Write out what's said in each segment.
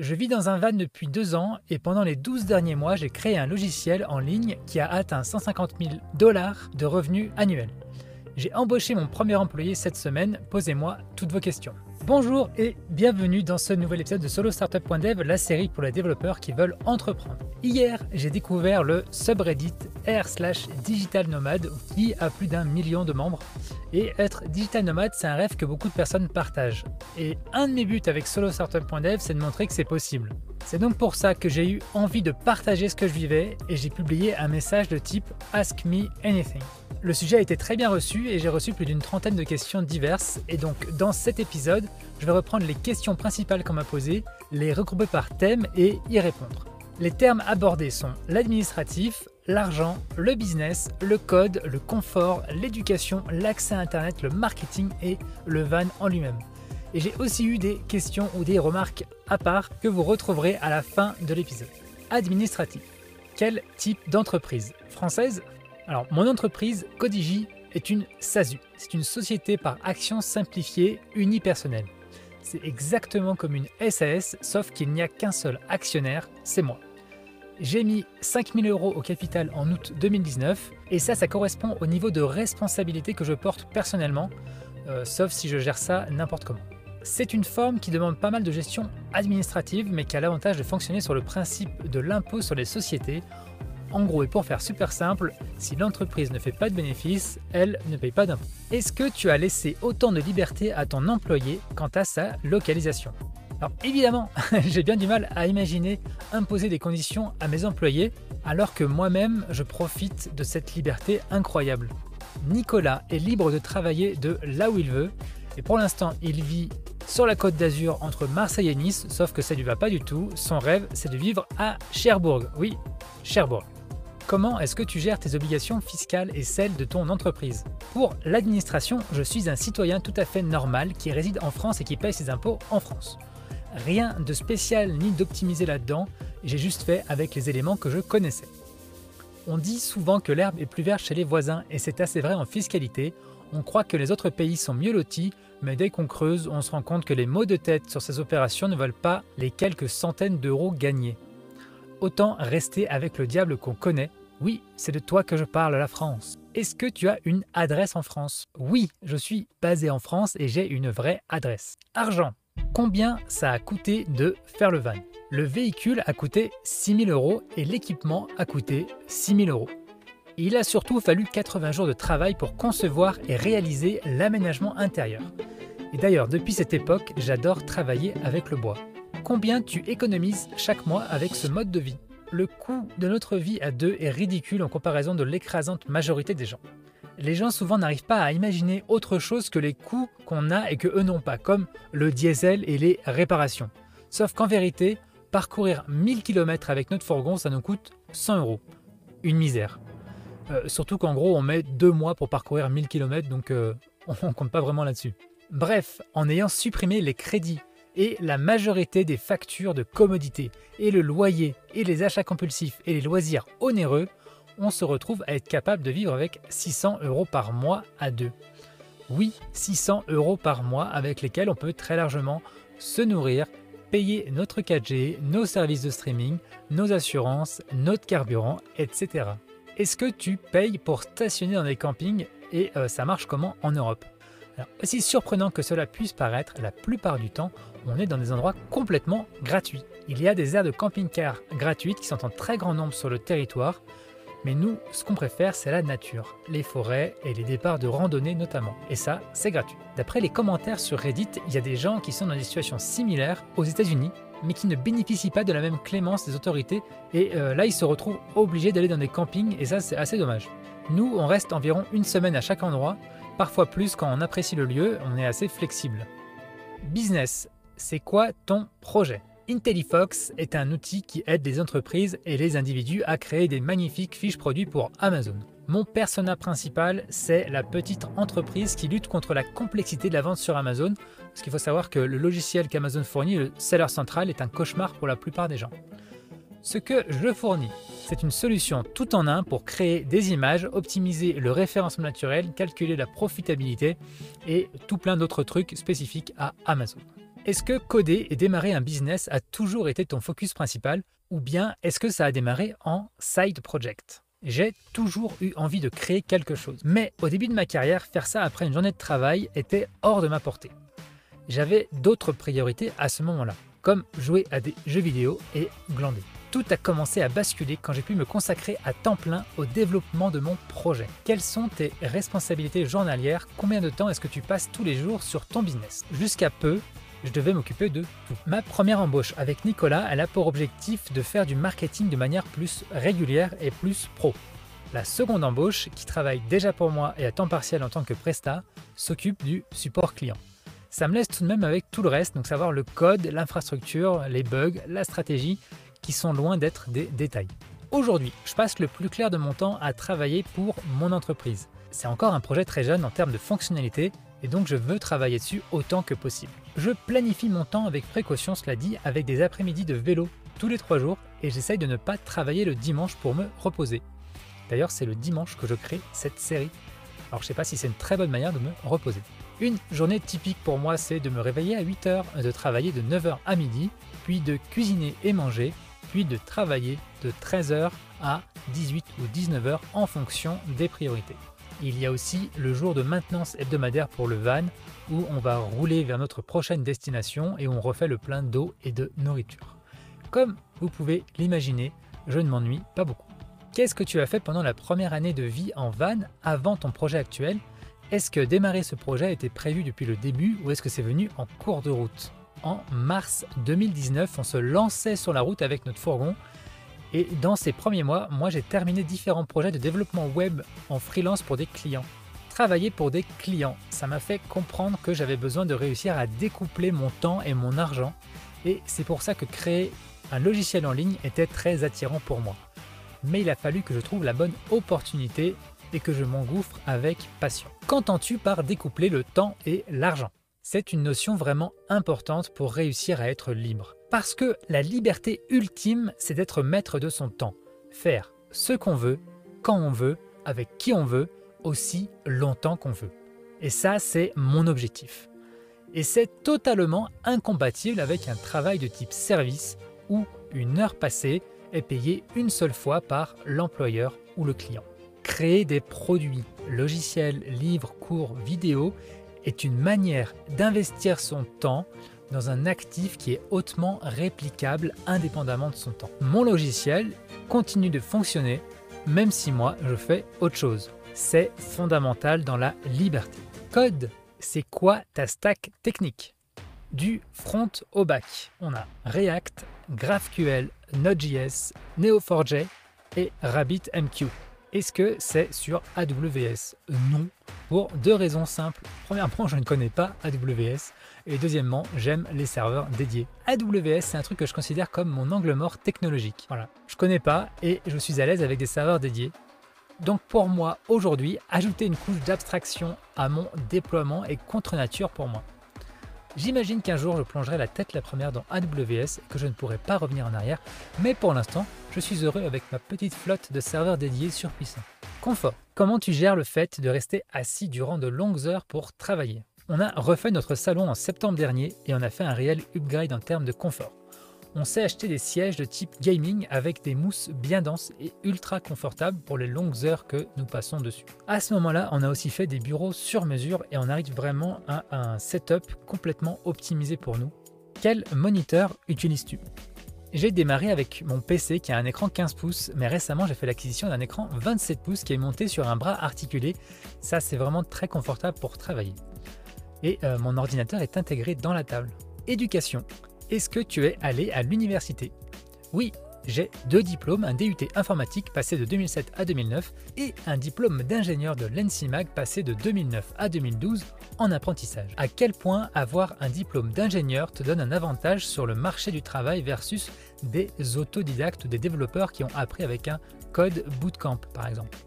Je vis dans un van depuis deux ans et pendant les 12 derniers mois, j'ai créé un logiciel en ligne qui a atteint 150 000 dollars de revenus annuels. J'ai embauché mon premier employé cette semaine. Posez-moi toutes vos questions. Bonjour et bienvenue dans ce nouvel épisode de Solo Startup.dev, la série pour les développeurs qui veulent entreprendre. Hier, j'ai découvert le subreddit r slash digital nomade qui a plus d'un million de membres. Et être digital nomade, c'est un rêve que beaucoup de personnes partagent. Et un de mes buts avec Solo Startup.dev, c'est de montrer que c'est possible. C'est donc pour ça que j'ai eu envie de partager ce que je vivais et j'ai publié un message de type Ask Me Anything. Le sujet a été très bien reçu et j'ai reçu plus d'une trentaine de questions diverses. Et donc, dans cet épisode, je vais reprendre les questions principales qu'on m'a posées, les regrouper par thème et y répondre. Les termes abordés sont l'administratif, l'argent, le business, le code, le confort, l'éducation, l'accès à Internet, le marketing et le van en lui-même. Et j'ai aussi eu des questions ou des remarques à part que vous retrouverez à la fin de l'épisode. Administratif. Quel type d'entreprise? Française? Alors, mon entreprise, Codigi, est une SASU. C'est une société par action simplifiée unipersonnelle. C'est exactement comme une SAS, sauf qu'il n'y a qu'un seul actionnaire, c'est moi. J'ai mis 5000 euros au capital en août 2019, et ça, ça correspond au niveau de responsabilité que je porte personnellement, euh, sauf si je gère ça n'importe comment. C'est une forme qui demande pas mal de gestion administrative, mais qui a l'avantage de fonctionner sur le principe de l'impôt sur les sociétés en gros, et pour faire super simple, si l'entreprise ne fait pas de bénéfices, elle ne paye pas d'impôts. Est-ce que tu as laissé autant de liberté à ton employé quant à sa localisation? Alors évidemment, j'ai bien du mal à imaginer imposer des conditions à mes employés alors que moi-même je profite de cette liberté incroyable. Nicolas est libre de travailler de là où il veut et pour l'instant il vit sur la côte d'Azur entre Marseille et Nice, sauf que ça ne lui va pas du tout. Son rêve c'est de vivre à Cherbourg. Oui, Cherbourg. Comment est-ce que tu gères tes obligations fiscales et celles de ton entreprise? Pour l'administration, je suis un citoyen tout à fait normal qui réside en France et qui paye ses impôts en France. Rien de spécial ni d'optimisé là-dedans, j'ai juste fait avec les éléments que je connaissais. On dit souvent que l'herbe est plus verte chez les voisins et c'est assez vrai en fiscalité. On croit que les autres pays sont mieux lotis, mais dès qu'on creuse, on se rend compte que les maux de tête sur ces opérations ne valent pas les quelques centaines d'euros gagnés. Autant rester avec le diable qu'on connaît oui, c'est de toi que je parle, la France. Est-ce que tu as une adresse en France? Oui, je suis basé en France et j'ai une vraie adresse. Argent. Combien ça a coûté de faire le van? Le véhicule a coûté 6000 euros et l'équipement a coûté 6000 euros. Il a surtout fallu 80 jours de travail pour concevoir et réaliser l'aménagement intérieur. Et d'ailleurs, depuis cette époque, j'adore travailler avec le bois. Combien tu économises chaque mois avec ce mode de vie le coût de notre vie à deux est ridicule en comparaison de l'écrasante majorité des gens. Les gens souvent n'arrivent pas à imaginer autre chose que les coûts qu'on a et que eux n'ont pas, comme le diesel et les réparations. Sauf qu'en vérité, parcourir 1000 km avec notre fourgon, ça nous coûte 100 euros. Une misère. Euh, surtout qu'en gros, on met deux mois pour parcourir 1000 km, donc euh, on compte pas vraiment là-dessus. Bref, en ayant supprimé les crédits et la majorité des factures de commodité et le loyer et les achats compulsifs et les loisirs onéreux, on se retrouve à être capable de vivre avec 600 euros par mois à deux. Oui, 600 euros par mois avec lesquels on peut très largement se nourrir, payer notre 4G, nos services de streaming, nos assurances, notre carburant, etc. Est-ce que tu payes pour stationner dans des campings et euh, ça marche comment en Europe? Aussi surprenant que cela puisse paraître, la plupart du temps, on est dans des endroits complètement gratuits. Il y a des aires de camping-car gratuites qui sont en très grand nombre sur le territoire, mais nous, ce qu'on préfère, c'est la nature, les forêts et les départs de randonnée notamment. Et ça, c'est gratuit. D'après les commentaires sur Reddit, il y a des gens qui sont dans des situations similaires aux États-Unis, mais qui ne bénéficient pas de la même clémence des autorités, et euh, là, ils se retrouvent obligés d'aller dans des campings, et ça, c'est assez dommage. Nous, on reste environ une semaine à chaque endroit, parfois plus quand on apprécie le lieu, on est assez flexible. Business, c'est quoi ton projet? IntelliFox est un outil qui aide les entreprises et les individus à créer des magnifiques fiches produits pour Amazon. Mon persona principal, c'est la petite entreprise qui lutte contre la complexité de la vente sur Amazon, parce qu'il faut savoir que le logiciel qu'Amazon fournit, le Seller Central, est un cauchemar pour la plupart des gens. Ce que je fournis, c'est une solution tout en un pour créer des images, optimiser le référencement naturel, calculer la profitabilité et tout plein d'autres trucs spécifiques à Amazon. Est-ce que coder et démarrer un business a toujours été ton focus principal ou bien est-ce que ça a démarré en side project? J'ai toujours eu envie de créer quelque chose. Mais au début de ma carrière, faire ça après une journée de travail était hors de ma portée. J'avais d'autres priorités à ce moment-là, comme jouer à des jeux vidéo et glander. Tout a commencé à basculer quand j'ai pu me consacrer à temps plein au développement de mon projet. Quelles sont tes responsabilités journalières? Combien de temps est-ce que tu passes tous les jours sur ton business? Jusqu'à peu, je devais m'occuper de tout. Ma première embauche avec Nicolas, elle a pour objectif de faire du marketing de manière plus régulière et plus pro. La seconde embauche, qui travaille déjà pour moi et à temps partiel en tant que presta, s'occupe du support client. Ça me laisse tout de même avec tout le reste, donc savoir le code, l'infrastructure, les bugs, la stratégie, qui sont loin d'être des détails. Aujourd'hui, je passe le plus clair de mon temps à travailler pour mon entreprise. C'est encore un projet très jeune en termes de fonctionnalité, et donc je veux travailler dessus autant que possible. Je planifie mon temps avec précaution, cela dit, avec des après-midi de vélo tous les trois jours et j'essaye de ne pas travailler le dimanche pour me reposer. D'ailleurs, c'est le dimanche que je crée cette série. Alors je sais pas si c'est une très bonne manière de me reposer. Une journée typique pour moi, c'est de me réveiller à 8h, de travailler de 9h à midi, puis de cuisiner et manger, puis de travailler de 13h à 18 ou 19h en fonction des priorités. Il y a aussi le jour de maintenance hebdomadaire pour le van où on va rouler vers notre prochaine destination et on refait le plein d'eau et de nourriture. Comme vous pouvez l'imaginer, je ne m'ennuie pas beaucoup. Qu'est-ce que tu as fait pendant la première année de vie en van avant ton projet actuel? Est-ce que démarrer ce projet était prévu depuis le début ou est-ce que c'est venu en cours de route? En mars 2019, on se lançait sur la route avec notre fourgon et dans ces premiers mois, moi j'ai terminé différents projets de développement web en freelance pour des clients. Travailler pour des clients, ça m'a fait comprendre que j'avais besoin de réussir à découpler mon temps et mon argent. Et c'est pour ça que créer un logiciel en ligne était très attirant pour moi. Mais il a fallu que je trouve la bonne opportunité et que je m'engouffre avec passion. Qu'entends-tu par découpler le temps et l'argent? C'est une notion vraiment importante pour réussir à être libre. Parce que la liberté ultime, c'est d'être maître de son temps. Faire ce qu'on veut, quand on veut, avec qui on veut, aussi longtemps qu'on veut. Et ça, c'est mon objectif. Et c'est totalement incompatible avec un travail de type service où une heure passée est payée une seule fois par l'employeur ou le client. Créer des produits, logiciels, livres, cours, vidéos est une manière d'investir son temps dans un actif qui est hautement réplicable indépendamment de son temps. Mon logiciel continue de fonctionner même si moi je fais autre chose. C'est fondamental dans la liberté. Code, c'est quoi ta stack technique? Du front au back, on a React, GraphQL, Node.js, Neo4j et RabbitMQ. Est-ce que c'est sur AWS Non, pour deux raisons simples. Premièrement, je ne connais pas AWS. Et deuxièmement, j'aime les serveurs dédiés. AWS, c'est un truc que je considère comme mon angle mort technologique. Voilà, je connais pas et je suis à l'aise avec des serveurs dédiés. Donc pour moi, aujourd'hui, ajouter une couche d'abstraction à mon déploiement est contre nature pour moi. J'imagine qu'un jour je plongerai la tête la première dans AWS et que je ne pourrai pas revenir en arrière, mais pour l'instant, je suis heureux avec ma petite flotte de serveurs dédiés surpuissants. Confort. Comment tu gères le fait de rester assis durant de longues heures pour travailler? On a refait notre salon en septembre dernier et on a fait un réel upgrade en termes de confort on s'est acheté des sièges de type gaming avec des mousses bien denses et ultra confortables pour les longues heures que nous passons dessus. À ce moment-là, on a aussi fait des bureaux sur mesure et on arrive vraiment à un setup complètement optimisé pour nous. Quel moniteur utilises-tu? J'ai démarré avec mon PC qui a un écran 15 pouces, mais récemment j'ai fait l'acquisition d'un écran 27 pouces qui est monté sur un bras articulé. Ça c'est vraiment très confortable pour travailler. Et euh, mon ordinateur est intégré dans la table. Éducation. Est-ce que tu es allé à l'université? Oui, j'ai deux diplômes, un DUT informatique passé de 2007 à 2009 et un diplôme d'ingénieur de l'ENSIMAG passé de 2009 à 2012 en apprentissage. À quel point avoir un diplôme d'ingénieur te donne un avantage sur le marché du travail versus des autodidactes ou des développeurs qui ont appris avec un code bootcamp par exemple?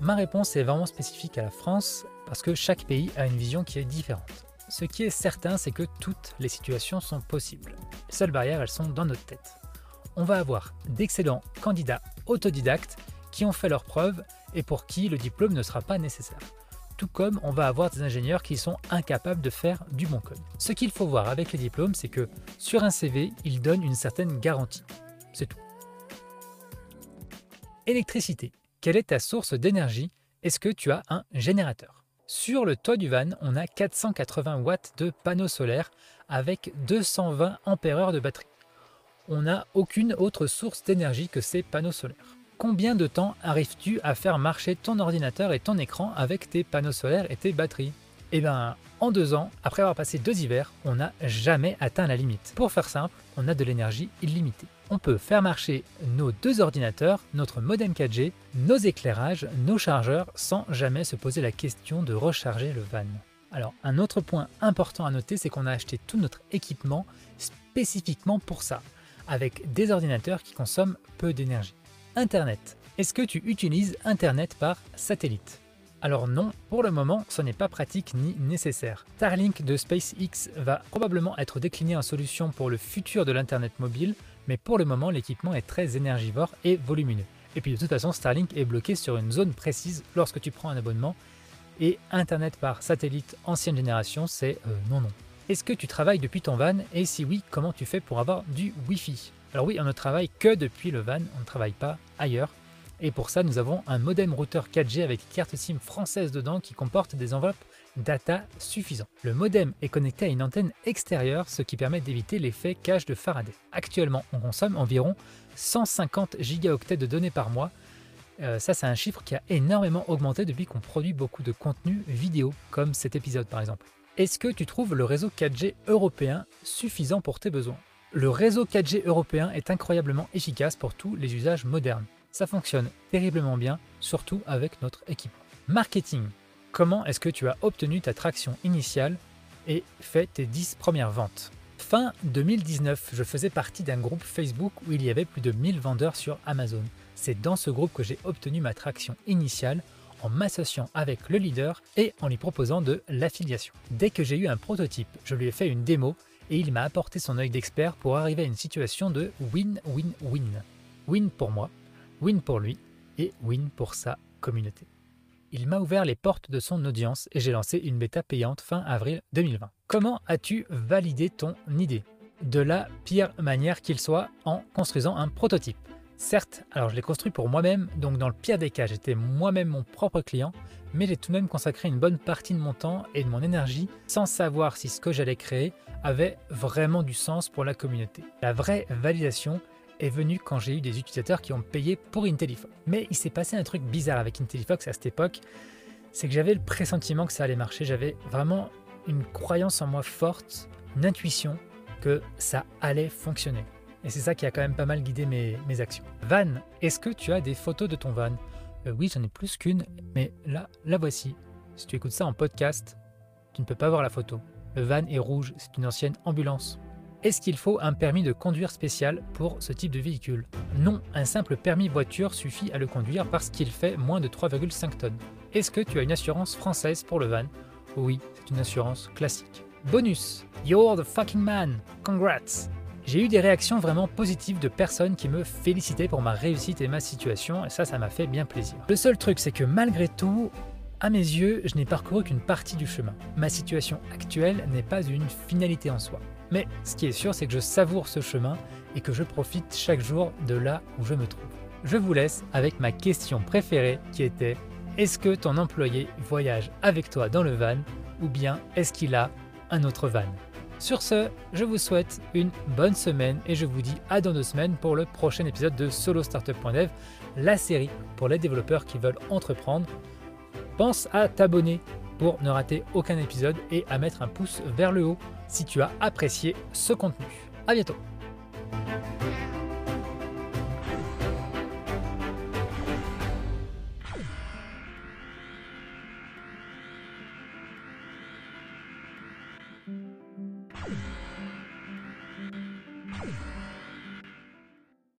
Ma réponse est vraiment spécifique à la France parce que chaque pays a une vision qui est différente. Ce qui est certain, c'est que toutes les situations sont possibles. Les seules barrières, elles sont dans notre tête. On va avoir d'excellents candidats autodidactes qui ont fait leurs preuves et pour qui le diplôme ne sera pas nécessaire. tout comme on va avoir des ingénieurs qui sont incapables de faire du bon code. Ce qu'il faut voir avec les diplômes, c'est que sur un CV, ils donnent une certaine garantie. C'est tout. Électricité. Quelle est ta source d'énergie? Est-ce que tu as un générateur? Sur le toit du van, on a 480 watts de panneaux solaires avec 220 ampères de batterie. On n'a aucune autre source d'énergie que ces panneaux solaires combien de temps arrives-tu à faire marcher ton ordinateur et ton écran avec tes panneaux solaires et tes batteries? Eh bien, en deux ans, après avoir passé deux hivers, on n'a jamais atteint la limite. Pour faire simple, on a de l'énergie illimitée. On peut faire marcher nos deux ordinateurs, notre modem 4G, nos éclairages, nos chargeurs, sans jamais se poser la question de recharger le van. Alors, un autre point important à noter, c'est qu'on a acheté tout notre équipement spécifiquement pour ça, avec des ordinateurs qui consomment peu d'énergie. Internet. Est-ce que tu utilises Internet par satellite? Alors non, pour le moment, ce n'est pas pratique ni nécessaire. Starlink de SpaceX va probablement être décliné en solution pour le futur de l'Internet mobile, mais pour le moment, l'équipement est très énergivore et volumineux. Et puis de toute façon, Starlink est bloqué sur une zone précise lorsque tu prends un abonnement, et Internet par satellite ancienne génération, c'est euh, non non. Est-ce que tu travailles depuis ton van? Et si oui, comment tu fais pour avoir du Wi-Fi? Alors oui, on ne travaille que depuis le van, on ne travaille pas ailleurs. Et pour ça, nous avons un modem routeur 4G avec carte SIM française dedans qui comporte des enveloppes data suffisants. Le modem est connecté à une antenne extérieure, ce qui permet d'éviter l'effet cage de Faraday. Actuellement, on consomme environ 150 gigaoctets de données par mois. Euh, ça, c'est un chiffre qui a énormément augmenté depuis qu'on produit beaucoup de contenu vidéo, comme cet épisode par exemple. Est-ce que tu trouves le réseau 4G européen suffisant pour tes besoins? Le réseau 4G européen est incroyablement efficace pour tous les usages modernes. Ça fonctionne terriblement bien, surtout avec notre équipe. Marketing. Comment est-ce que tu as obtenu ta traction initiale et fait tes 10 premières ventes? Fin 2019, je faisais partie d'un groupe Facebook où il y avait plus de 1000 vendeurs sur Amazon. C'est dans ce groupe que j'ai obtenu ma traction initiale en m'associant avec le leader et en lui proposant de l'affiliation. Dès que j'ai eu un prototype, je lui ai fait une démo et il m'a apporté son œil d'expert pour arriver à une situation de win-win-win. Win pour moi, win pour lui et win pour sa communauté. Il m'a ouvert les portes de son audience et j'ai lancé une bêta payante fin avril 2020. Comment as-tu validé ton idée? De la pire manière qu'il soit en construisant un prototype. Certes, alors je l'ai construit pour moi-même, donc dans le pire des cas, j'étais moi-même mon propre client, mais j'ai tout de même consacré une bonne partie de mon temps et de mon énergie sans savoir si ce que j'allais créer avait vraiment du sens pour la communauté. La vraie validation est venue quand j'ai eu des utilisateurs qui ont payé pour IntelliFox. Mais il s'est passé un truc bizarre avec IntelliFox à cette époque, c'est que j'avais le pressentiment que ça allait marcher, j'avais vraiment une croyance en moi forte, une intuition que ça allait fonctionner. Et c'est ça qui a quand même pas mal guidé mes, actions. Van, est-ce que tu as des photos de ton van? Euh, Oui, j'en ai plus qu'une, mais là, la voici. Si tu écoutes ça en podcast, tu ne peux pas voir la photo. Le van est rouge, c'est une ancienne ambulance. Est-ce qu'il faut un permis de conduire spécial pour ce type de véhicule? Non, un simple permis voiture suffit à le conduire parce qu'il fait moins de 3,5 tonnes. Est-ce que tu as une assurance française pour le van? Oui, c'est une assurance classique. Bonus You're the fucking man Congrats j'ai eu des réactions vraiment positives de personnes qui me félicitaient pour ma réussite et ma situation, et ça, ça m'a fait bien plaisir. Le seul truc, c'est que malgré tout, à mes yeux, je n'ai parcouru qu'une partie du chemin. Ma situation actuelle n'est pas une finalité en soi. Mais ce qui est sûr, c'est que je savoure ce chemin et que je profite chaque jour de là où je me trouve. Je vous laisse avec ma question préférée qui était est-ce que ton employé voyage avec toi dans le van ou bien est-ce qu'il a un autre van? Sur ce, je vous souhaite une bonne semaine et je vous dis à dans deux semaines pour le prochain épisode de Solo Startup.dev, la série pour les développeurs qui veulent entreprendre. Pense à t'abonner pour ne rater aucun épisode et à mettre un pouce vers le haut si tu as apprécié ce contenu. À bientôt